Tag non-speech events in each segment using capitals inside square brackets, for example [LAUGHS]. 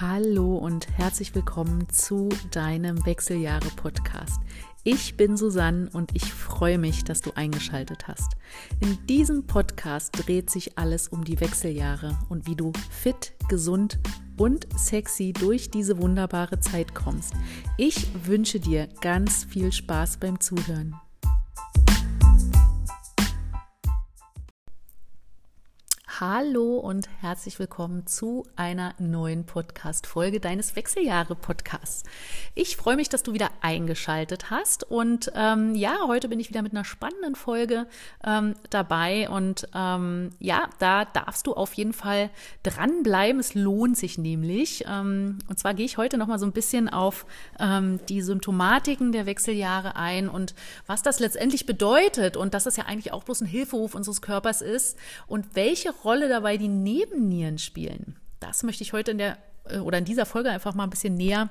Hallo und herzlich willkommen zu deinem Wechseljahre-Podcast. Ich bin Susanne und ich freue mich, dass du eingeschaltet hast. In diesem Podcast dreht sich alles um die Wechseljahre und wie du fit, gesund und sexy durch diese wunderbare Zeit kommst. Ich wünsche dir ganz viel Spaß beim Zuhören. Hallo und herzlich willkommen zu einer neuen Podcast-Folge deines Wechseljahre-Podcasts. Ich freue mich, dass du wieder eingeschaltet hast und ähm, ja, heute bin ich wieder mit einer spannenden Folge ähm, dabei und ähm, ja, da darfst du auf jeden Fall dranbleiben. Es lohnt sich nämlich. Ähm, und zwar gehe ich heute nochmal so ein bisschen auf ähm, die Symptomatiken der Wechseljahre ein und was das letztendlich bedeutet und dass es ja eigentlich auch bloß ein Hilferuf unseres Körpers ist und welche Rolle Rolle dabei die Nebennieren spielen. Das möchte ich heute in der äh, oder in dieser Folge einfach mal ein bisschen näher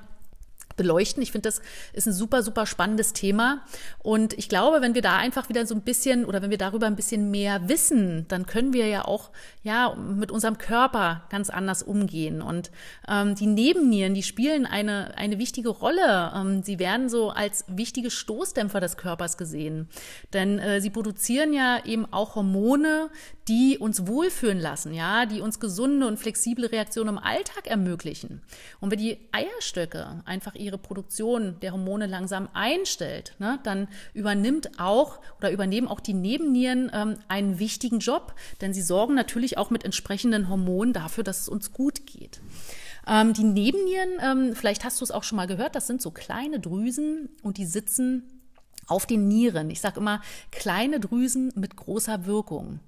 beleuchten. Ich finde, das ist ein super, super spannendes Thema. Und ich glaube, wenn wir da einfach wieder so ein bisschen oder wenn wir darüber ein bisschen mehr wissen, dann können wir ja auch ja mit unserem Körper ganz anders umgehen. Und ähm, die Nebennieren, die spielen eine, eine wichtige Rolle. Ähm, sie werden so als wichtige Stoßdämpfer des Körpers gesehen. Denn äh, sie produzieren ja eben auch Hormone, die uns wohlfühlen lassen, ja, die uns gesunde und flexible Reaktionen im Alltag ermöglichen. Und wenn die Eierstöcke einfach ihre Produktion der Hormone langsam einstellt, ne, dann übernimmt auch oder übernehmen auch die Nebennieren ähm, einen wichtigen Job, denn sie sorgen natürlich auch mit entsprechenden Hormonen dafür, dass es uns gut geht. Ähm, die Nebennieren, ähm, vielleicht hast du es auch schon mal gehört, das sind so kleine Drüsen und die sitzen auf den Nieren. Ich sage immer kleine Drüsen mit großer Wirkung.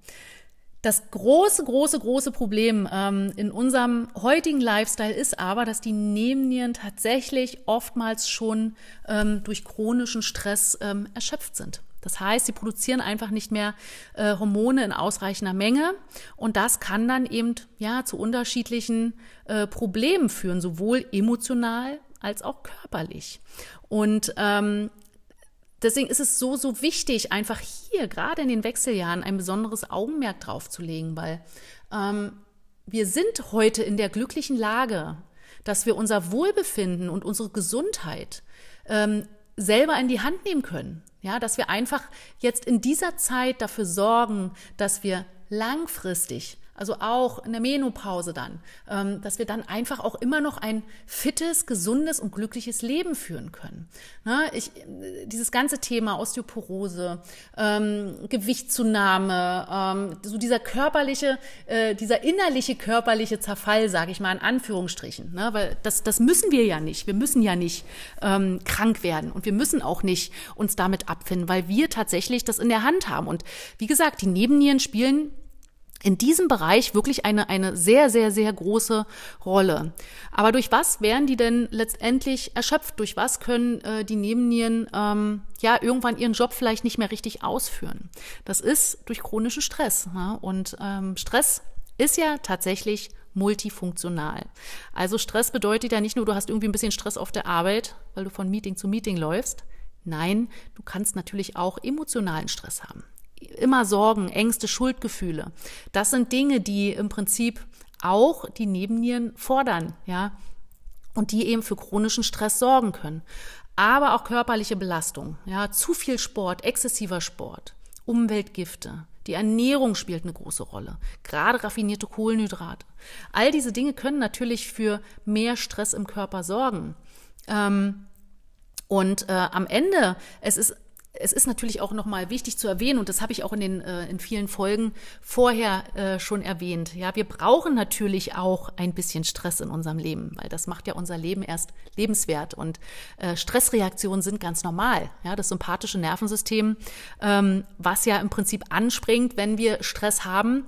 Das große, große, große Problem ähm, in unserem heutigen Lifestyle ist aber, dass die Nebennieren tatsächlich oftmals schon ähm, durch chronischen Stress ähm, erschöpft sind. Das heißt, sie produzieren einfach nicht mehr äh, Hormone in ausreichender Menge und das kann dann eben ja zu unterschiedlichen äh, Problemen führen, sowohl emotional als auch körperlich. Und ähm, Deswegen ist es so, so wichtig, einfach hier, gerade in den Wechseljahren, ein besonderes Augenmerk drauf zu legen, weil ähm, wir sind heute in der glücklichen Lage, dass wir unser Wohlbefinden und unsere Gesundheit ähm, selber in die Hand nehmen können. Ja, dass wir einfach jetzt in dieser Zeit dafür sorgen, dass wir langfristig also auch in der Menopause dann, ähm, dass wir dann einfach auch immer noch ein fittes, gesundes und glückliches Leben führen können. Ne? Ich, dieses ganze Thema Osteoporose, ähm, Gewichtszunahme, ähm, so dieser körperliche, äh, dieser innerliche körperliche Zerfall, sage ich mal in Anführungsstrichen, ne? weil das, das müssen wir ja nicht. Wir müssen ja nicht ähm, krank werden und wir müssen auch nicht uns damit abfinden, weil wir tatsächlich das in der Hand haben. Und wie gesagt, die Nebennieren spielen in diesem Bereich wirklich eine, eine sehr, sehr, sehr große Rolle. Aber durch was werden die denn letztendlich erschöpft? Durch was können äh, die Nebennieren ähm, ja irgendwann ihren Job vielleicht nicht mehr richtig ausführen? Das ist durch chronischen Stress. Ne? Und ähm, Stress ist ja tatsächlich multifunktional. Also Stress bedeutet ja nicht nur, du hast irgendwie ein bisschen Stress auf der Arbeit, weil du von Meeting zu Meeting läufst. Nein, du kannst natürlich auch emotionalen Stress haben immer Sorgen, Ängste, Schuldgefühle. Das sind Dinge, die im Prinzip auch die Nebennieren fordern, ja, und die eben für chronischen Stress sorgen können. Aber auch körperliche Belastung, ja, zu viel Sport, exzessiver Sport, Umweltgifte, die Ernährung spielt eine große Rolle, gerade raffinierte Kohlenhydrate. All diese Dinge können natürlich für mehr Stress im Körper sorgen. Ähm, und äh, am Ende, es ist es ist natürlich auch nochmal wichtig zu erwähnen, und das habe ich auch in den äh, in vielen Folgen vorher äh, schon erwähnt. Ja, wir brauchen natürlich auch ein bisschen Stress in unserem Leben, weil das macht ja unser Leben erst lebenswert. Und äh, Stressreaktionen sind ganz normal. Ja, das sympathische Nervensystem, ähm, was ja im Prinzip anspringt, wenn wir Stress haben,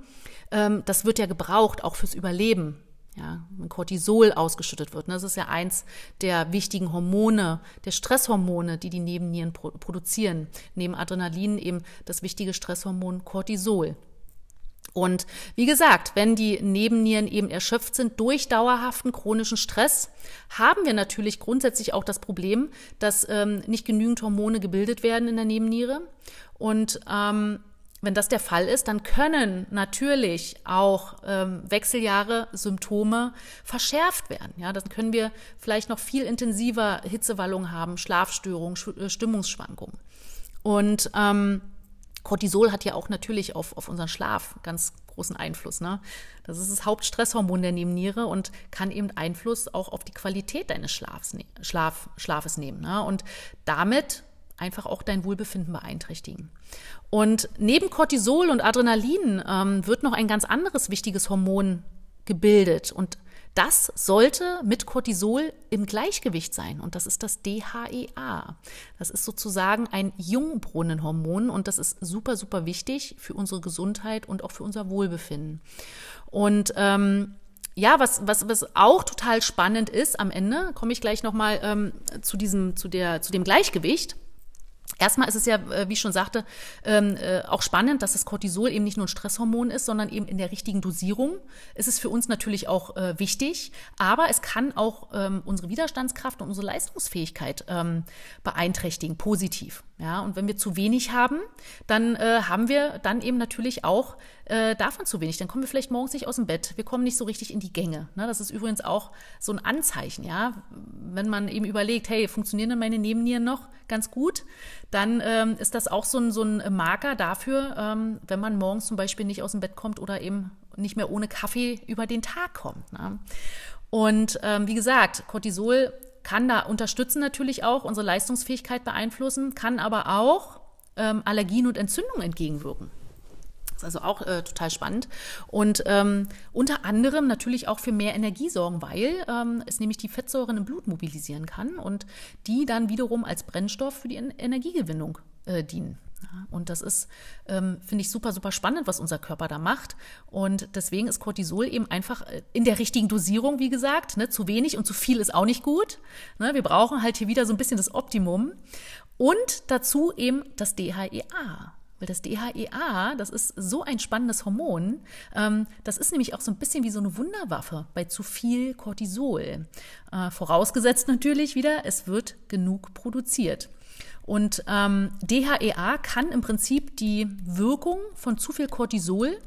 ähm, das wird ja gebraucht auch fürs Überleben ja, Cortisol ausgeschüttet wird. Das ist ja eins der wichtigen Hormone, der Stresshormone, die die Nebennieren produzieren. Neben Adrenalin eben das wichtige Stresshormon Cortisol. Und wie gesagt, wenn die Nebennieren eben erschöpft sind durch dauerhaften chronischen Stress, haben wir natürlich grundsätzlich auch das Problem, dass ähm, nicht genügend Hormone gebildet werden in der Nebenniere. Und ähm, wenn das der Fall ist, dann können natürlich auch ähm, Wechseljahre Symptome verschärft werden. Ja, dann können wir vielleicht noch viel intensiver Hitzewallungen haben, Schlafstörungen, äh, Stimmungsschwankungen. Und ähm, Cortisol hat ja auch natürlich auf, auf unseren Schlaf ganz großen Einfluss. Ne? Das ist das Hauptstresshormon der Nebenniere und kann eben Einfluss auch auf die Qualität deines Schlafs, ne, Schlaf, Schlafes nehmen. Ne? Und damit einfach auch dein Wohlbefinden beeinträchtigen. Und neben Cortisol und Adrenalin ähm, wird noch ein ganz anderes wichtiges Hormon gebildet. Und das sollte mit Cortisol im Gleichgewicht sein und das ist das DHEA. Das ist sozusagen ein Jungbrunnenhormon und das ist super, super wichtig für unsere Gesundheit und auch für unser Wohlbefinden. Und ähm, ja, was, was, was auch total spannend ist am Ende, komme ich gleich nochmal ähm, zu diesem, zu der, zu dem Gleichgewicht. Erstmal ist es ja, äh, wie ich schon sagte, ähm, äh, auch spannend, dass das Cortisol eben nicht nur ein Stresshormon ist, sondern eben in der richtigen Dosierung. Es ist für uns natürlich auch äh, wichtig, aber es kann auch ähm, unsere Widerstandskraft und unsere Leistungsfähigkeit ähm, beeinträchtigen, positiv. Ja, und wenn wir zu wenig haben, dann äh, haben wir dann eben natürlich auch äh, davon zu wenig. Dann kommen wir vielleicht morgens nicht aus dem Bett. Wir kommen nicht so richtig in die Gänge. Ne? Das ist übrigens auch so ein Anzeichen, ja. Wenn man eben überlegt, hey, funktionieren denn meine Nebennieren noch ganz gut? Dann ähm, ist das auch so ein, so ein Marker dafür, ähm, wenn man morgens zum Beispiel nicht aus dem Bett kommt oder eben nicht mehr ohne Kaffee über den Tag kommt. Ne? Und ähm, wie gesagt, Cortisol kann da unterstützen natürlich auch, unsere Leistungsfähigkeit beeinflussen, kann aber auch ähm, Allergien und Entzündungen entgegenwirken. Das ist also auch äh, total spannend. Und ähm, unter anderem natürlich auch für mehr Energie sorgen, weil ähm, es nämlich die Fettsäuren im Blut mobilisieren kann und die dann wiederum als Brennstoff für die Energiegewinnung äh, dienen. Und das ist, ähm, finde ich, super, super spannend, was unser Körper da macht. Und deswegen ist Cortisol eben einfach äh, in der richtigen Dosierung, wie gesagt. Ne? Zu wenig und zu viel ist auch nicht gut. Ne? Wir brauchen halt hier wieder so ein bisschen das Optimum. Und dazu eben das DHEA. Weil das DHEA, das ist so ein spannendes Hormon. Ähm, das ist nämlich auch so ein bisschen wie so eine Wunderwaffe bei zu viel Cortisol. Äh, vorausgesetzt natürlich wieder, es wird genug produziert. Und ähm, DHEA kann im Prinzip die Wirkung von zu viel Cortisol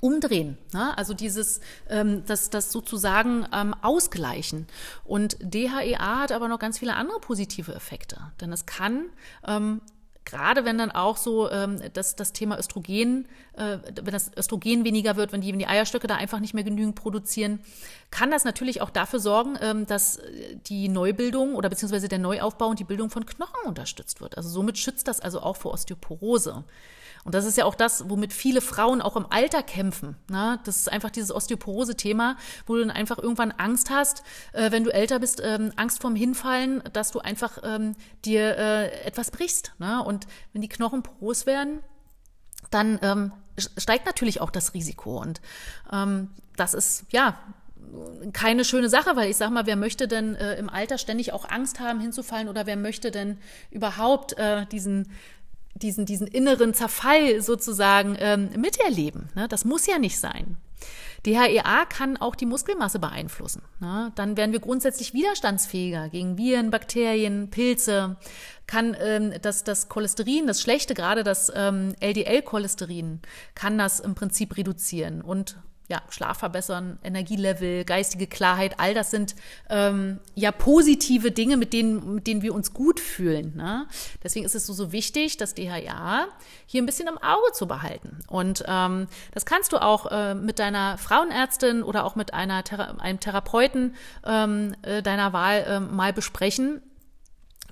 umdrehen. Ne? Also dieses, ähm, das, das sozusagen ähm, ausgleichen. Und DHEA hat aber noch ganz viele andere positive Effekte. Denn es kann ähm, gerade wenn dann auch so ähm, das, das Thema Östrogen, äh, wenn das Östrogen weniger wird, wenn die, wenn die Eierstöcke da einfach nicht mehr genügend produzieren, kann das natürlich auch dafür sorgen, ähm, dass die Neubildung oder beziehungsweise der Neuaufbau und die Bildung von Knochen unterstützt wird. Also somit schützt das also auch vor Osteoporose. Und das ist ja auch das, womit viele Frauen auch im Alter kämpfen. Ne? Das ist einfach dieses Osteoporose-Thema, wo du dann einfach irgendwann Angst hast, äh, wenn du älter bist, ähm, Angst vorm Hinfallen, dass du einfach ähm, dir äh, etwas brichst. Ne? Und wenn die Knochen porös werden, dann ähm, steigt natürlich auch das Risiko. Und ähm, das ist, ja, keine schöne Sache, weil ich sage mal, wer möchte denn äh, im Alter ständig auch Angst haben, hinzufallen oder wer möchte denn überhaupt äh, diesen diesen, diesen inneren Zerfall sozusagen ähm, miterleben. Ne? Das muss ja nicht sein. DHEA kann auch die Muskelmasse beeinflussen. Ne? Dann werden wir grundsätzlich widerstandsfähiger gegen Viren, Bakterien, Pilze. Kann ähm, das, das Cholesterin, das schlechte, gerade das ähm, LDL-Cholesterin, kann das im Prinzip reduzieren und ja, Schlaf verbessern, Energielevel, geistige Klarheit, all das sind ähm, ja positive Dinge, mit denen, mit denen wir uns gut fühlen. Ne? Deswegen ist es so, so wichtig, das DHA hier ein bisschen im Auge zu behalten. Und ähm, das kannst du auch äh, mit deiner Frauenärztin oder auch mit einer Thera einem Therapeuten ähm, äh, deiner Wahl äh, mal besprechen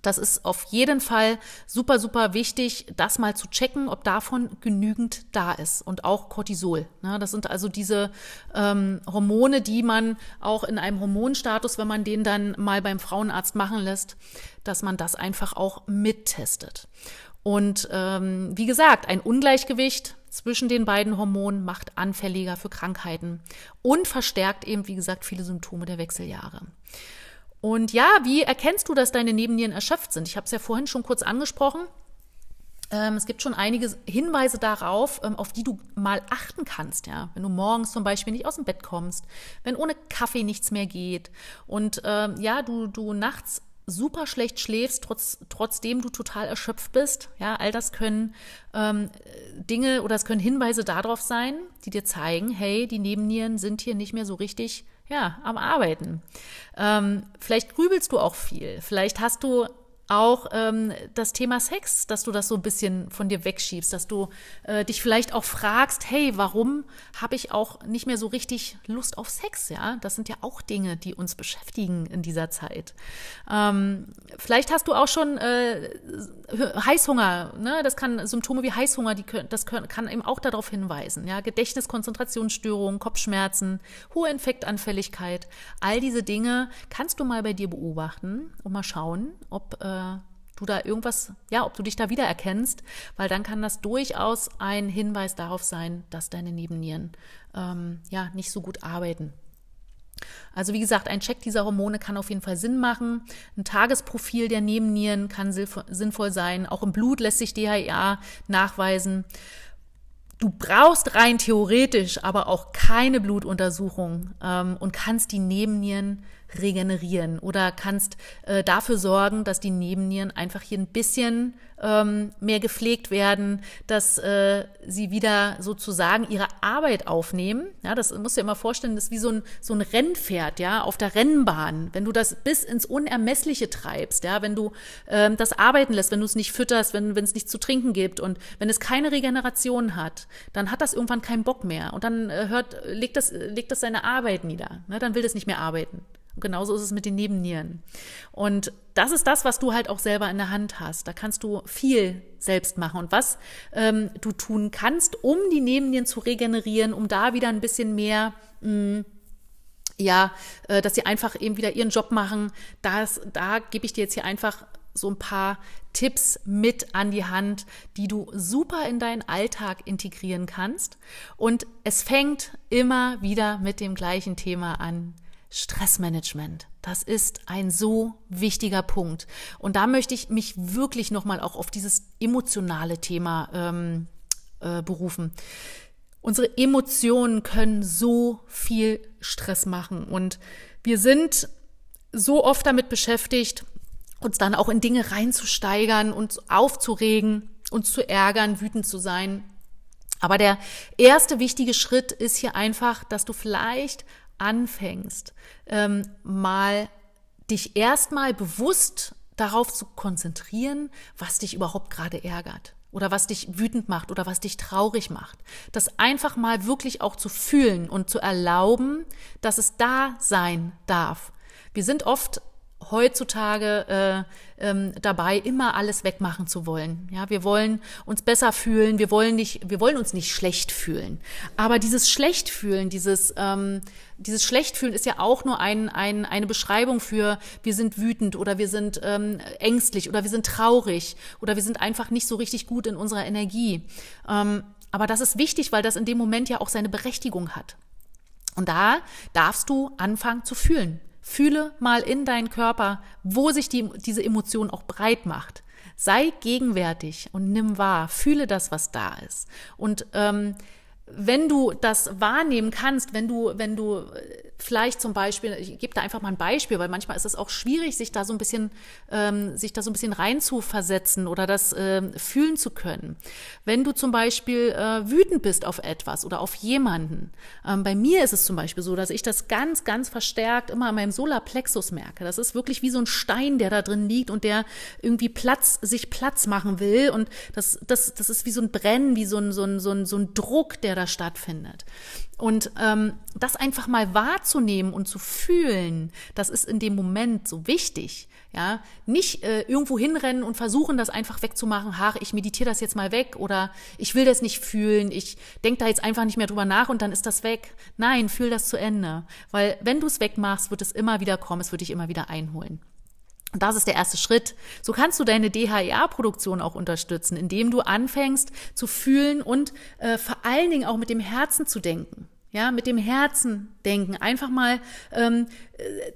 das ist auf jeden Fall super, super wichtig, das mal zu checken, ob davon genügend da ist. Und auch Cortisol. Ne? Das sind also diese ähm, Hormone, die man auch in einem Hormonstatus, wenn man den dann mal beim Frauenarzt machen lässt, dass man das einfach auch mittestet. Und ähm, wie gesagt, ein Ungleichgewicht zwischen den beiden Hormonen macht anfälliger für Krankheiten und verstärkt eben, wie gesagt, viele Symptome der Wechseljahre. Und ja, wie erkennst du, dass deine Nebennieren erschöpft sind? Ich habe es ja vorhin schon kurz angesprochen. Ähm, es gibt schon einige Hinweise darauf, ähm, auf die du mal achten kannst, ja. Wenn du morgens zum Beispiel nicht aus dem Bett kommst, wenn ohne Kaffee nichts mehr geht und ähm, ja, du, du nachts super schlecht schläfst, trotz, trotzdem du total erschöpft bist. Ja, all das können ähm, Dinge oder es können Hinweise darauf sein, die dir zeigen, hey, die Nebennieren sind hier nicht mehr so richtig ja, am Arbeiten. Ähm, vielleicht grübelst du auch viel. Vielleicht hast du auch ähm, das Thema Sex, dass du das so ein bisschen von dir wegschiebst, dass du äh, dich vielleicht auch fragst, hey, warum habe ich auch nicht mehr so richtig Lust auf Sex? Ja, das sind ja auch Dinge, die uns beschäftigen in dieser Zeit. Ähm, vielleicht hast du auch schon äh, Heißhunger, ne? Das kann Symptome wie Heißhunger, die können, das können, kann eben auch darauf hinweisen. Ja, Gedächtnis, Konzentrationsstörungen, Kopfschmerzen, hohe Infektanfälligkeit, all diese Dinge kannst du mal bei dir beobachten und mal schauen, ob äh, du da irgendwas, ja, ob du dich da wiedererkennst, weil dann kann das durchaus ein Hinweis darauf sein, dass deine Nebennieren ähm, ja nicht so gut arbeiten. Also wie gesagt, ein Check dieser Hormone kann auf jeden Fall Sinn machen. Ein Tagesprofil der Nebennieren kann sinnvoll sein. Auch im Blut lässt sich DHEA nachweisen. Du brauchst rein theoretisch aber auch keine Blutuntersuchung ähm, und kannst die Nebennieren regenerieren oder kannst äh, dafür sorgen, dass die Nebennieren einfach hier ein bisschen ähm, mehr gepflegt werden, dass äh, sie wieder sozusagen ihre Arbeit aufnehmen. Ja, das musst du dir immer vorstellen, das ist wie so ein, so ein Rennpferd, ja, auf der Rennbahn. Wenn du das bis ins Unermessliche treibst, ja, wenn du ähm, das arbeiten lässt, wenn du es nicht fütterst, wenn es nichts zu trinken gibt und wenn es keine Regeneration hat, dann hat das irgendwann keinen Bock mehr und dann äh, hört, legt das, legt das seine Arbeit nieder. Ne? Dann will das nicht mehr arbeiten. Genauso ist es mit den Nebennieren. Und das ist das, was du halt auch selber in der Hand hast. Da kannst du viel selbst machen. Und was ähm, du tun kannst, um die Nebennieren zu regenerieren, um da wieder ein bisschen mehr mh, mm, ja, äh, dass sie einfach eben wieder ihren Job machen. Das, da gebe ich dir jetzt hier einfach so ein paar Tipps mit an die Hand, die du super in deinen Alltag integrieren kannst. Und es fängt immer wieder mit dem gleichen Thema an. Stressmanagement. Das ist ein so wichtiger Punkt. Und da möchte ich mich wirklich nochmal auch auf dieses emotionale Thema ähm, äh, berufen. Unsere Emotionen können so viel Stress machen und wir sind so oft damit beschäftigt, uns dann auch in Dinge reinzusteigern, uns aufzuregen, uns zu ärgern, wütend zu sein. Aber der erste wichtige Schritt ist hier einfach, dass du vielleicht anfängst, ähm, mal dich erstmal bewusst darauf zu konzentrieren, was dich überhaupt gerade ärgert oder was dich wütend macht oder was dich traurig macht. Das einfach mal wirklich auch zu fühlen und zu erlauben, dass es da sein darf. Wir sind oft heutzutage äh, ähm, dabei, immer alles wegmachen zu wollen. Ja, wir wollen uns besser fühlen, wir wollen nicht, wir wollen uns nicht schlecht fühlen. Aber dieses Schlechtfühlen, dieses ähm, dieses Schlechtfühlen ist ja auch nur ein, ein, eine Beschreibung für wir sind wütend oder wir sind ähm, ängstlich oder wir sind traurig oder wir sind einfach nicht so richtig gut in unserer Energie. Ähm, aber das ist wichtig, weil das in dem Moment ja auch seine Berechtigung hat. Und da darfst du anfangen zu fühlen. Fühle mal in deinen Körper, wo sich die, diese Emotion auch breit macht. Sei gegenwärtig und nimm wahr, fühle das, was da ist. Und ähm, wenn du das wahrnehmen kannst, wenn du, wenn du vielleicht zum Beispiel, ich gebe da einfach mal ein Beispiel, weil manchmal ist es auch schwierig, sich da so ein bisschen, ähm, sich da so ein bisschen reinzuversetzen oder das ähm, fühlen zu können. Wenn du zum Beispiel äh, wütend bist auf etwas oder auf jemanden, ähm, bei mir ist es zum Beispiel so, dass ich das ganz, ganz verstärkt immer an meinem Solarplexus merke. Das ist wirklich wie so ein Stein, der da drin liegt und der irgendwie Platz, sich Platz machen will und das, das, das ist wie so ein Brennen, wie so ein, so ein, so ein, so ein Druck, der da stattfindet. Und ähm, das einfach mal wahrzunehmen und zu fühlen, das ist in dem Moment so wichtig. Ja, nicht äh, irgendwo hinrennen und versuchen, das einfach wegzumachen. Ach, ich meditiere das jetzt mal weg oder ich will das nicht fühlen. Ich denke da jetzt einfach nicht mehr drüber nach und dann ist das weg. Nein, fühl das zu Ende, weil wenn du es wegmachst, wird es immer wieder kommen. Es wird dich immer wieder einholen. Das ist der erste Schritt. So kannst du deine DHEA-Produktion auch unterstützen, indem du anfängst zu fühlen und äh, vor allen Dingen auch mit dem Herzen zu denken. Ja, mit dem Herzen denken. Einfach mal ähm,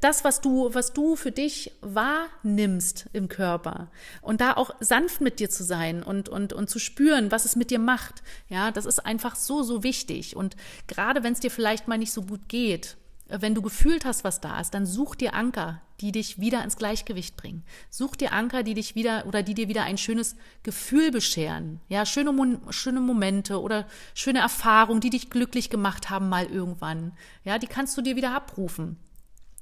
das, was du, was du für dich wahrnimmst im Körper. Und da auch sanft mit dir zu sein und, und, und zu spüren, was es mit dir macht. Ja, das ist einfach so, so wichtig. Und gerade wenn es dir vielleicht mal nicht so gut geht, wenn du gefühlt hast, was da ist, dann such dir Anker, die dich wieder ins Gleichgewicht bringen. Such dir Anker, die dich wieder oder die dir wieder ein schönes Gefühl bescheren. Ja, schöne, schöne Momente oder schöne Erfahrungen, die dich glücklich gemacht haben mal irgendwann. Ja, die kannst du dir wieder abrufen.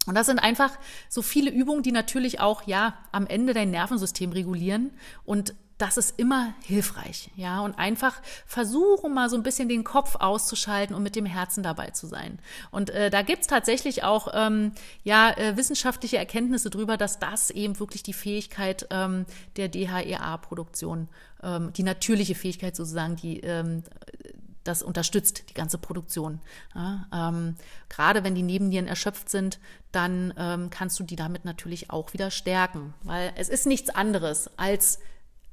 Und das sind einfach so viele Übungen, die natürlich auch, ja, am Ende dein Nervensystem regulieren und das ist immer hilfreich, ja, und einfach versuchen mal so ein bisschen den Kopf auszuschalten und mit dem Herzen dabei zu sein. Und äh, da gibt's tatsächlich auch ähm, ja äh, wissenschaftliche Erkenntnisse drüber, dass das eben wirklich die Fähigkeit ähm, der DHEA-Produktion, ähm, die natürliche Fähigkeit sozusagen, die ähm, das unterstützt die ganze Produktion. Ja, ähm, gerade wenn die Nebennieren erschöpft sind, dann ähm, kannst du die damit natürlich auch wieder stärken, weil es ist nichts anderes als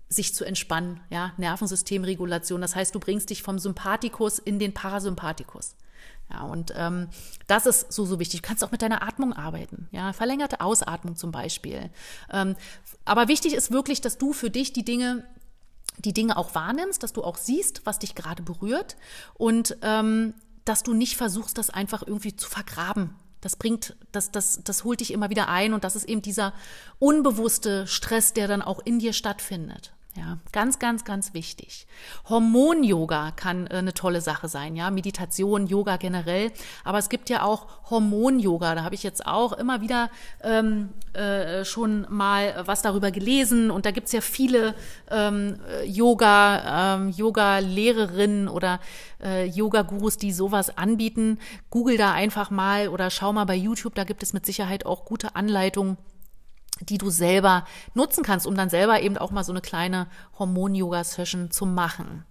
sich zu entspannen, ja, Nervensystemregulation. Das heißt, du bringst dich vom Sympathikus in den Parasympathikus. Ja, und ähm, das ist so, so wichtig. Du kannst auch mit deiner Atmung arbeiten, ja, verlängerte Ausatmung zum Beispiel. Ähm, aber wichtig ist wirklich, dass du für dich die Dinge, die Dinge auch wahrnimmst, dass du auch siehst, was dich gerade berührt und ähm, dass du nicht versuchst, das einfach irgendwie zu vergraben. Das bringt, das, das, das holt dich immer wieder ein und das ist eben dieser unbewusste Stress, der dann auch in dir stattfindet. Ja, ganz, ganz, ganz wichtig. Hormon-Yoga kann äh, eine tolle Sache sein, ja, Meditation, Yoga generell. Aber es gibt ja auch Hormon-Yoga. Da habe ich jetzt auch immer wieder ähm, äh, schon mal was darüber gelesen. Und da gibt's ja viele ähm, Yoga, ähm, Yoga-Lehrerinnen oder äh, Yoga-Gurus, die sowas anbieten. Google da einfach mal oder schau mal bei YouTube. Da gibt es mit Sicherheit auch gute Anleitungen die du selber nutzen kannst, um dann selber eben auch mal so eine kleine Hormon-Yoga-Session zu machen.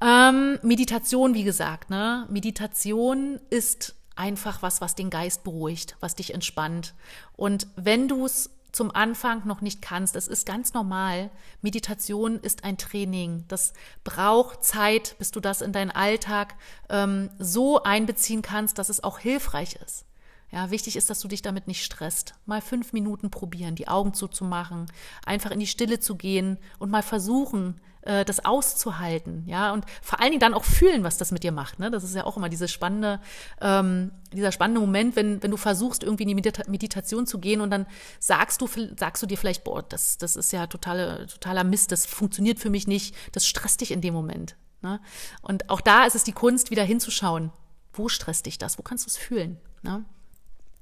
Ähm, Meditation, wie gesagt, ne? Meditation ist einfach was, was den Geist beruhigt, was dich entspannt. Und wenn du es zum Anfang noch nicht kannst, es ist ganz normal. Meditation ist ein Training. Das braucht Zeit, bis du das in deinen Alltag ähm, so einbeziehen kannst, dass es auch hilfreich ist. Ja, wichtig ist, dass du dich damit nicht stresst. Mal fünf Minuten probieren, die Augen zuzumachen, einfach in die Stille zu gehen und mal versuchen, äh, das auszuhalten, ja, und vor allen Dingen dann auch fühlen, was das mit dir macht. Ne? Das ist ja auch immer diese spannende, ähm, dieser spannende Moment, wenn, wenn du versuchst, irgendwie in die Meditation zu gehen und dann sagst du, sagst du dir vielleicht, boah, das, das ist ja totale, totaler Mist, das funktioniert für mich nicht, das stresst dich in dem Moment. Ne? Und auch da ist es die Kunst, wieder hinzuschauen. Wo stresst dich das? Wo kannst du es fühlen? Ne?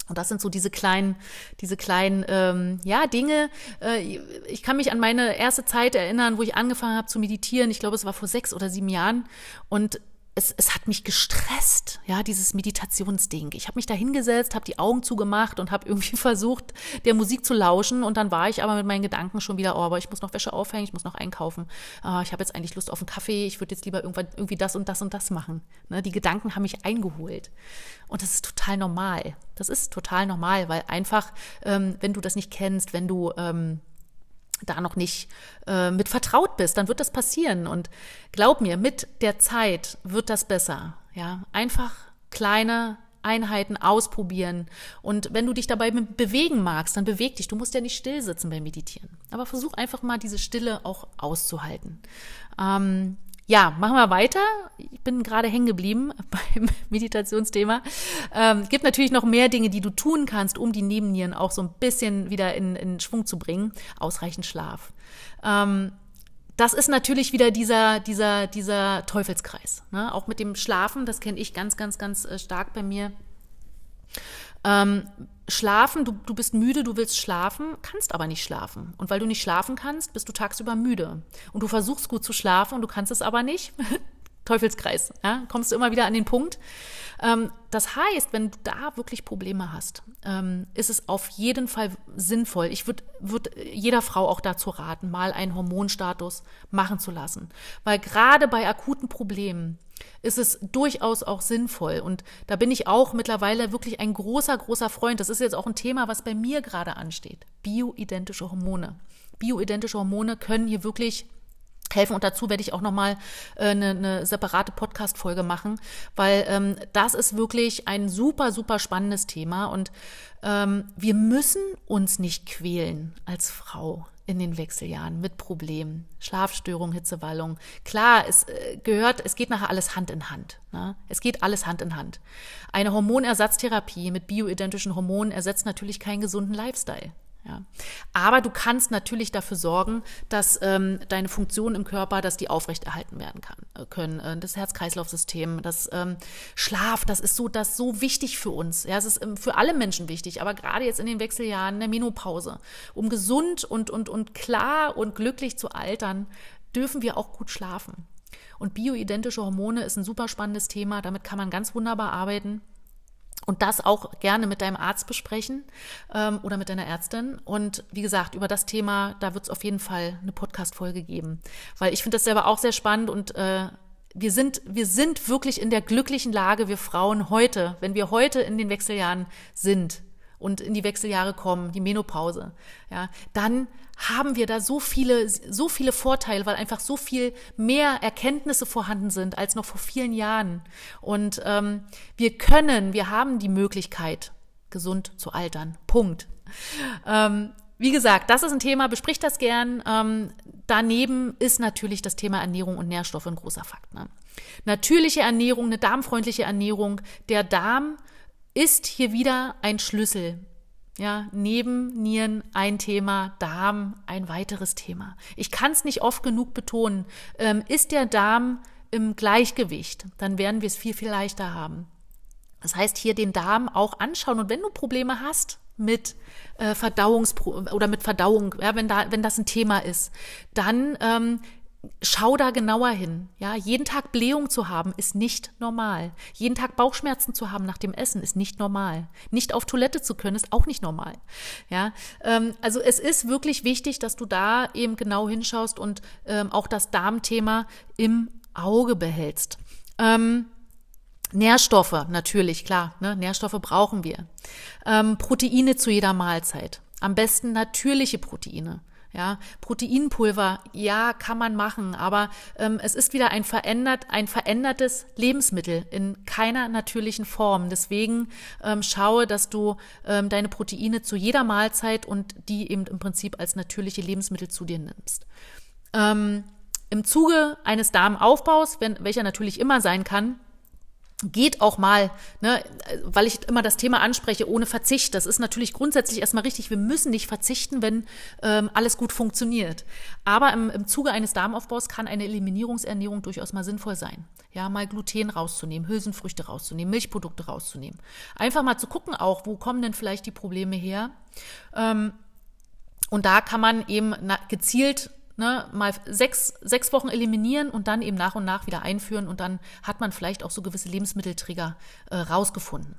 Und das sind so diese kleinen, diese kleinen, ähm, ja, Dinge. Äh, ich kann mich an meine erste Zeit erinnern, wo ich angefangen habe zu meditieren. Ich glaube, es war vor sechs oder sieben Jahren. Und es, es hat mich gestresst, ja, dieses Meditationsding. Ich habe mich da hingesetzt, habe die Augen zugemacht und habe irgendwie [LAUGHS] versucht, der Musik zu lauschen. Und dann war ich aber mit meinen Gedanken schon wieder, oh, aber ich muss noch Wäsche aufhängen, ich muss noch einkaufen. Oh, ich habe jetzt eigentlich Lust auf einen Kaffee, ich würde jetzt lieber irgendwann irgendwie das und das und das machen. Ne, die Gedanken haben mich eingeholt. Und das ist total normal. Das ist total normal, weil einfach, ähm, wenn du das nicht kennst, wenn du ähm, da noch nicht äh, mit vertraut bist, dann wird das passieren. Und glaub mir, mit der Zeit wird das besser. Ja, einfach kleine Einheiten ausprobieren. Und wenn du dich dabei bewegen magst, dann beweg dich. Du musst ja nicht still sitzen beim Meditieren. Aber versuch einfach mal diese Stille auch auszuhalten. Ähm, ja, machen wir weiter. Ich bin gerade hängen geblieben [LAUGHS] beim Meditationsthema. Ähm, gibt natürlich noch mehr Dinge, die du tun kannst, um die Nebennieren auch so ein bisschen wieder in, in Schwung zu bringen. Ausreichend Schlaf. Ähm, das ist natürlich wieder dieser, dieser, dieser Teufelskreis. Ne? Auch mit dem Schlafen, das kenne ich ganz, ganz, ganz äh, stark bei mir. Ähm, schlafen, du, du bist müde, du willst schlafen, kannst aber nicht schlafen. Und weil du nicht schlafen kannst, bist du tagsüber müde. Und du versuchst gut zu schlafen und du kannst es aber nicht. [LAUGHS] Teufelskreis, ja? kommst du immer wieder an den Punkt. Ähm, das heißt, wenn du da wirklich Probleme hast, ähm, ist es auf jeden Fall sinnvoll. Ich würde würd jeder Frau auch dazu raten, mal einen Hormonstatus machen zu lassen. Weil gerade bei akuten Problemen ist es durchaus auch sinnvoll. Und da bin ich auch mittlerweile wirklich ein großer, großer Freund. Das ist jetzt auch ein Thema, was bei mir gerade ansteht. Bioidentische Hormone. Bioidentische Hormone können hier wirklich helfen. Und dazu werde ich auch nochmal äh, eine, eine separate Podcast-Folge machen, weil ähm, das ist wirklich ein super, super spannendes Thema. Und ähm, wir müssen uns nicht quälen als Frau in den Wechseljahren mit Problemen, Schlafstörungen, Hitzewallung. Klar, es äh, gehört, es geht nachher alles Hand in Hand. Ne? Es geht alles Hand in Hand. Eine Hormonersatztherapie mit bioidentischen Hormonen ersetzt natürlich keinen gesunden Lifestyle. Ja. Aber du kannst natürlich dafür sorgen, dass ähm, deine Funktionen im Körper, dass die aufrechterhalten werden kann, äh, können. Äh, das Herz-Kreislauf-System, das ähm, Schlaf, das ist so, das so wichtig für uns. Ja, es ist ähm, für alle Menschen wichtig, aber gerade jetzt in den Wechseljahren, in der Menopause, um gesund und, und, und klar und glücklich zu altern, dürfen wir auch gut schlafen. Und bioidentische Hormone ist ein super spannendes Thema. Damit kann man ganz wunderbar arbeiten und das auch gerne mit deinem Arzt besprechen ähm, oder mit deiner Ärztin. Und wie gesagt, über das Thema, da wird es auf jeden Fall eine Podcast-Folge geben. Weil ich finde das selber auch sehr spannend und äh, wir sind, wir sind wirklich in der glücklichen Lage, wir Frauen heute, wenn wir heute in den Wechseljahren sind, und in die Wechseljahre kommen, die Menopause, ja, dann haben wir da so viele, so viele Vorteile, weil einfach so viel mehr Erkenntnisse vorhanden sind als noch vor vielen Jahren. Und ähm, wir können, wir haben die Möglichkeit, gesund zu altern. Punkt. Ähm, wie gesagt, das ist ein Thema, bespricht das gern. Ähm, daneben ist natürlich das Thema Ernährung und Nährstoffe ein großer Fakt. Ne? Natürliche Ernährung, eine darmfreundliche Ernährung. Der Darm ist hier wieder ein Schlüssel. Ja, neben Nieren ein Thema, Darm ein weiteres Thema. Ich kann es nicht oft genug betonen. Ähm, ist der Darm im Gleichgewicht, dann werden wir es viel, viel leichter haben. Das heißt, hier den Darm auch anschauen. Und wenn du Probleme hast mit äh, Verdauungs oder mit Verdauung, ja, wenn da, wenn das ein Thema ist, dann ähm, schau da genauer hin. Ja, jeden Tag Blähung zu haben ist nicht normal. Jeden Tag Bauchschmerzen zu haben nach dem Essen ist nicht normal. Nicht auf Toilette zu können ist auch nicht normal. Ja, ähm, also es ist wirklich wichtig, dass du da eben genau hinschaust und ähm, auch das Darmthema im Auge behältst. Ähm, Nährstoffe, natürlich, klar, ne? Nährstoffe brauchen wir. Ähm, Proteine zu jeder Mahlzeit. Am besten natürliche Proteine. Ja, Proteinpulver, ja, kann man machen, aber ähm, es ist wieder ein verändert, ein verändertes Lebensmittel in keiner natürlichen Form. Deswegen ähm, schaue, dass du ähm, deine Proteine zu jeder Mahlzeit und die eben im Prinzip als natürliche Lebensmittel zu dir nimmst. Ähm, Im Zuge eines Darmaufbaus, wenn, welcher natürlich immer sein kann, geht auch mal, ne, weil ich immer das Thema anspreche, ohne Verzicht. Das ist natürlich grundsätzlich erstmal richtig. Wir müssen nicht verzichten, wenn ähm, alles gut funktioniert. Aber im, im Zuge eines Darmaufbaus kann eine Eliminierungsernährung durchaus mal sinnvoll sein. Ja, mal Gluten rauszunehmen, Hülsenfrüchte rauszunehmen, Milchprodukte rauszunehmen. Einfach mal zu gucken auch, wo kommen denn vielleicht die Probleme her. Ähm, und da kann man eben gezielt ne, mal sechs, sechs Wochen eliminieren und dann eben nach und nach wieder einführen und dann hat man vielleicht auch so gewisse Lebensmitteltrigger äh, rausgefunden.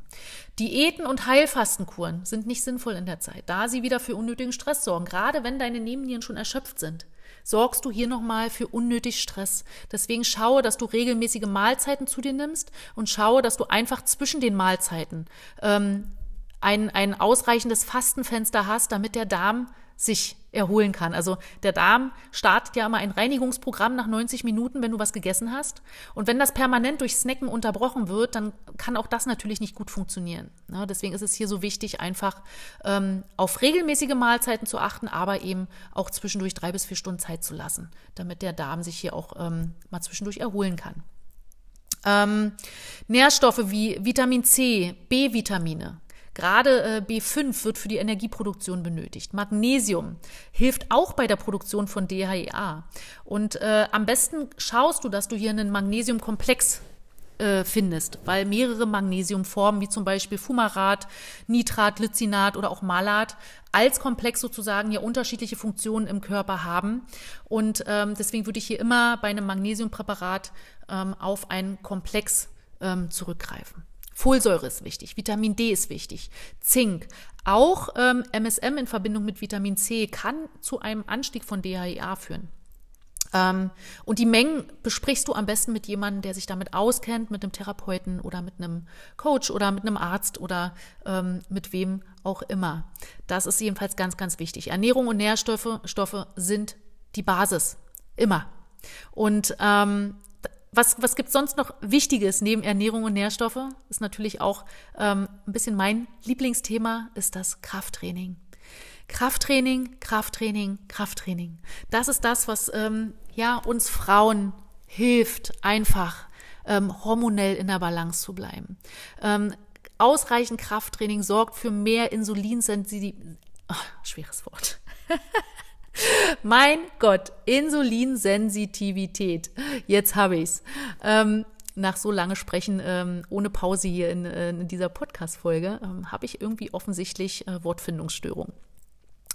Diäten und Heilfastenkuren sind nicht sinnvoll in der Zeit, da sie wieder für unnötigen Stress sorgen. Gerade wenn deine Nebennieren schon erschöpft sind, sorgst du hier nochmal für unnötig Stress. Deswegen schaue, dass du regelmäßige Mahlzeiten zu dir nimmst und schaue, dass du einfach zwischen den Mahlzeiten ähm, ein, ein ausreichendes Fastenfenster hast, damit der Darm sich erholen kann. Also der Darm startet ja immer ein Reinigungsprogramm nach 90 Minuten, wenn du was gegessen hast. Und wenn das permanent durch Snacken unterbrochen wird, dann kann auch das natürlich nicht gut funktionieren. Ja, deswegen ist es hier so wichtig, einfach ähm, auf regelmäßige Mahlzeiten zu achten, aber eben auch zwischendurch drei bis vier Stunden Zeit zu lassen, damit der Darm sich hier auch ähm, mal zwischendurch erholen kann. Ähm, Nährstoffe wie Vitamin C, B-Vitamine, Gerade äh, B5 wird für die Energieproduktion benötigt. Magnesium hilft auch bei der Produktion von DHEA. Und äh, am besten schaust du, dass du hier einen Magnesiumkomplex äh, findest, weil mehrere Magnesiumformen, wie zum Beispiel Fumarat, Nitrat, Lycinat oder auch Malat, als Komplex sozusagen ja unterschiedliche Funktionen im Körper haben. Und ähm, deswegen würde ich hier immer bei einem Magnesiumpräparat ähm, auf einen Komplex ähm, zurückgreifen. Folsäure ist wichtig, Vitamin D ist wichtig, Zink. Auch ähm, MSM in Verbindung mit Vitamin C kann zu einem Anstieg von DHEA führen. Ähm, und die Mengen besprichst du am besten mit jemandem, der sich damit auskennt, mit einem Therapeuten oder mit einem Coach oder mit einem Arzt oder ähm, mit wem auch immer. Das ist jedenfalls ganz, ganz wichtig. Ernährung und Nährstoffe Stoffe sind die Basis. Immer. Und ähm, was, was gibt sonst noch Wichtiges neben Ernährung und Nährstoffe? Ist natürlich auch ähm, ein bisschen mein Lieblingsthema, ist das Krafttraining. Krafttraining, Krafttraining, Krafttraining. Das ist das, was ähm, ja uns Frauen hilft, einfach ähm, hormonell in der Balance zu bleiben. Ähm, ausreichend Krafttraining sorgt für mehr Insulinsensitivität. Oh, schweres Wort. [LAUGHS] mein Gott, Insulinsensitivität. Jetzt habe ich's. Ähm, nach so lange Sprechen ähm, ohne Pause hier in, äh, in dieser Podcast-Folge ähm, habe ich irgendwie offensichtlich äh, Wortfindungsstörung.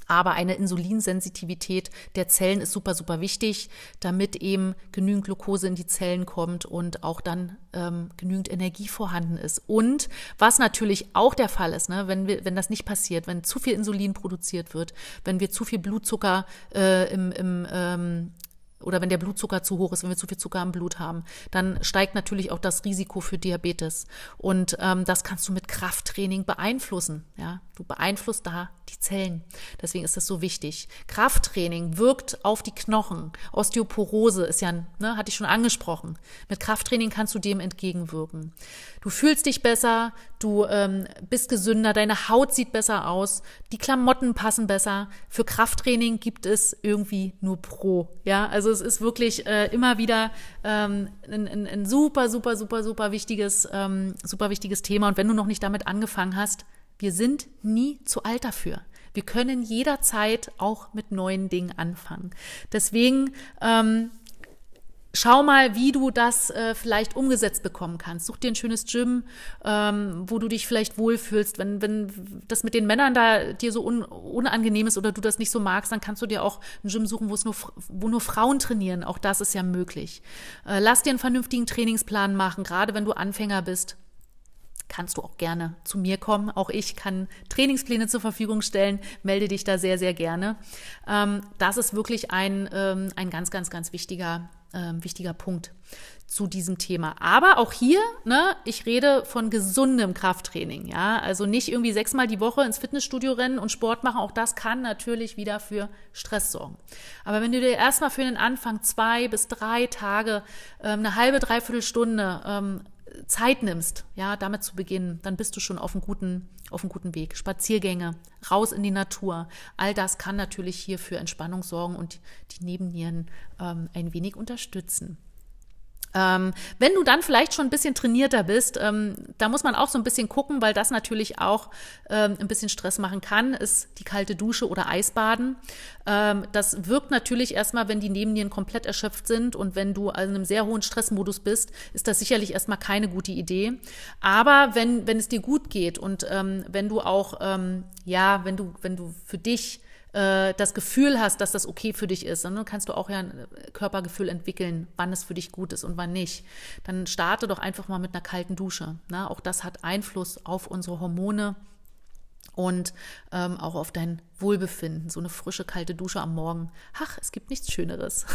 Aber eine Insulinsensitivität der Zellen ist super, super wichtig, damit eben genügend Glucose in die Zellen kommt und auch dann ähm, genügend Energie vorhanden ist. Und was natürlich auch der Fall ist, ne, wenn, wir, wenn das nicht passiert, wenn zu viel Insulin produziert wird, wenn wir zu viel Blutzucker äh, im, im ähm, oder wenn der Blutzucker zu hoch ist, wenn wir zu viel Zucker im Blut haben, dann steigt natürlich auch das Risiko für Diabetes. Und ähm, das kannst du mit Krafttraining beeinflussen. Ja, du beeinflusst da die Zellen. Deswegen ist das so wichtig. Krafttraining wirkt auf die Knochen. Osteoporose ist ja, ne, hatte ich schon angesprochen. Mit Krafttraining kannst du dem entgegenwirken. Du fühlst dich besser, du ähm, bist gesünder, deine Haut sieht besser aus, die Klamotten passen besser. Für Krafttraining gibt es irgendwie nur Pro. Ja, also es ist wirklich äh, immer wieder ähm, ein, ein, ein, super, super, super, super wichtiges, ähm, super wichtiges Thema. Und wenn du noch nicht damit angefangen hast, wir sind nie zu alt dafür. Wir können jederzeit auch mit neuen Dingen anfangen. Deswegen ähm, schau mal, wie du das äh, vielleicht umgesetzt bekommen kannst. Such dir ein schönes Gym, ähm, wo du dich vielleicht wohlfühlst. Wenn, wenn das mit den Männern da dir so un, unangenehm ist oder du das nicht so magst, dann kannst du dir auch ein Gym suchen, wo es nur, wo nur Frauen trainieren. Auch das ist ja möglich. Äh, lass dir einen vernünftigen Trainingsplan machen, gerade wenn du Anfänger bist kannst du auch gerne zu mir kommen. Auch ich kann Trainingspläne zur Verfügung stellen. Melde dich da sehr, sehr gerne. Ähm, das ist wirklich ein, ähm, ein ganz, ganz, ganz wichtiger, ähm, wichtiger Punkt zu diesem Thema. Aber auch hier, ne, ich rede von gesundem Krafttraining, ja. Also nicht irgendwie sechsmal die Woche ins Fitnessstudio rennen und Sport machen. Auch das kann natürlich wieder für Stress sorgen. Aber wenn du dir erstmal für den Anfang zwei bis drei Tage, ähm, eine halbe, dreiviertel Stunde ähm, Zeit nimmst, ja, damit zu beginnen, dann bist du schon auf einem guten, auf einem guten Weg. Spaziergänge, raus in die Natur, all das kann natürlich hier für Entspannung sorgen und die Nebennieren ähm, ein wenig unterstützen. Ähm, wenn du dann vielleicht schon ein bisschen trainierter bist, ähm, da muss man auch so ein bisschen gucken, weil das natürlich auch ähm, ein bisschen Stress machen kann, ist die kalte Dusche oder Eisbaden. Ähm, das wirkt natürlich erstmal, wenn die Nebennieren komplett erschöpft sind und wenn du also in einem sehr hohen Stressmodus bist, ist das sicherlich erstmal keine gute Idee. Aber wenn, wenn es dir gut geht und ähm, wenn du auch, ähm, ja, wenn du, wenn du für dich äh, das Gefühl hast, dass das okay für dich ist, dann kannst du auch ja ein Körpergefühl entwickeln, wann es für dich gut ist und wann nicht. Dann starte doch einfach mal mit einer kalten Dusche. Ne? Auch das hat Einfluss auf unsere Hormone und ähm, auch auf dein Wohlbefinden. So eine frische, kalte Dusche am Morgen. Ach, es gibt nichts Schöneres.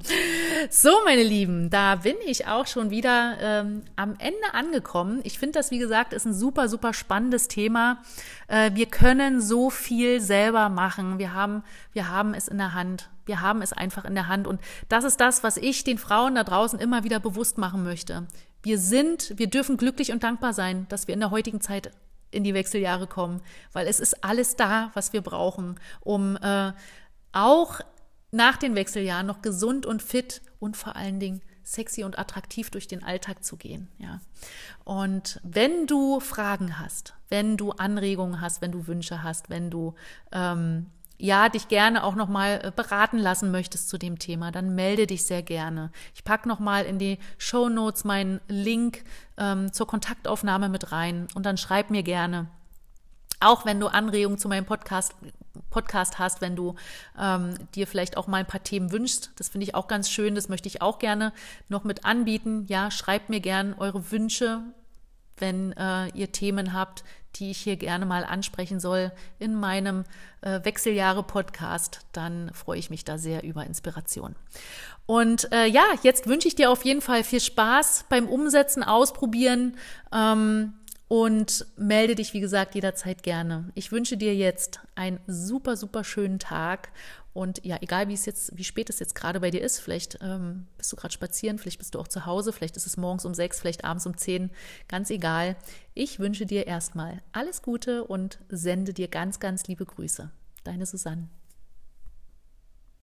[LAUGHS] so, meine Lieben, da bin ich auch schon wieder ähm, am Ende angekommen. Ich finde das, wie gesagt, ist ein super, super spannendes Thema. Äh, wir können so viel selber machen. Wir haben, wir haben es in der Hand. Wir haben es einfach in der Hand. Und das ist das, was ich den Frauen da draußen immer wieder bewusst machen möchte. Wir sind, wir dürfen glücklich und dankbar sein, dass wir in der heutigen Zeit in die Wechseljahre kommen, weil es ist alles da, was wir brauchen, um äh, auch nach den Wechseljahren noch gesund und fit und vor allen Dingen sexy und attraktiv durch den Alltag zu gehen. Ja. Und wenn du Fragen hast, wenn du Anregungen hast, wenn du Wünsche hast, wenn du ähm, ja, dich gerne auch nochmal äh, beraten lassen möchtest zu dem Thema, dann melde dich sehr gerne. Ich packe nochmal in die Show Notes meinen Link ähm, zur Kontaktaufnahme mit rein und dann schreib mir gerne. Auch wenn du Anregungen zu meinem Podcast, Podcast hast, wenn du ähm, dir vielleicht auch mal ein paar Themen wünschst. Das finde ich auch ganz schön. Das möchte ich auch gerne noch mit anbieten. Ja, schreibt mir gerne eure Wünsche, wenn äh, ihr Themen habt, die ich hier gerne mal ansprechen soll in meinem äh, Wechseljahre-Podcast, dann freue ich mich da sehr über Inspiration. Und äh, ja, jetzt wünsche ich dir auf jeden Fall viel Spaß beim Umsetzen, Ausprobieren ähm, und melde dich, wie gesagt, jederzeit gerne. Ich wünsche dir jetzt einen super, super schönen Tag Und ja, egal wie es jetzt, wie spät es jetzt gerade bei dir ist, vielleicht ähm, bist du gerade spazieren, vielleicht bist du auch zu Hause, vielleicht ist es morgens um sechs, vielleicht abends um zehn, ganz egal. Ich wünsche dir erstmal alles Gute und sende dir ganz, ganz liebe Grüße. Deine Susanne.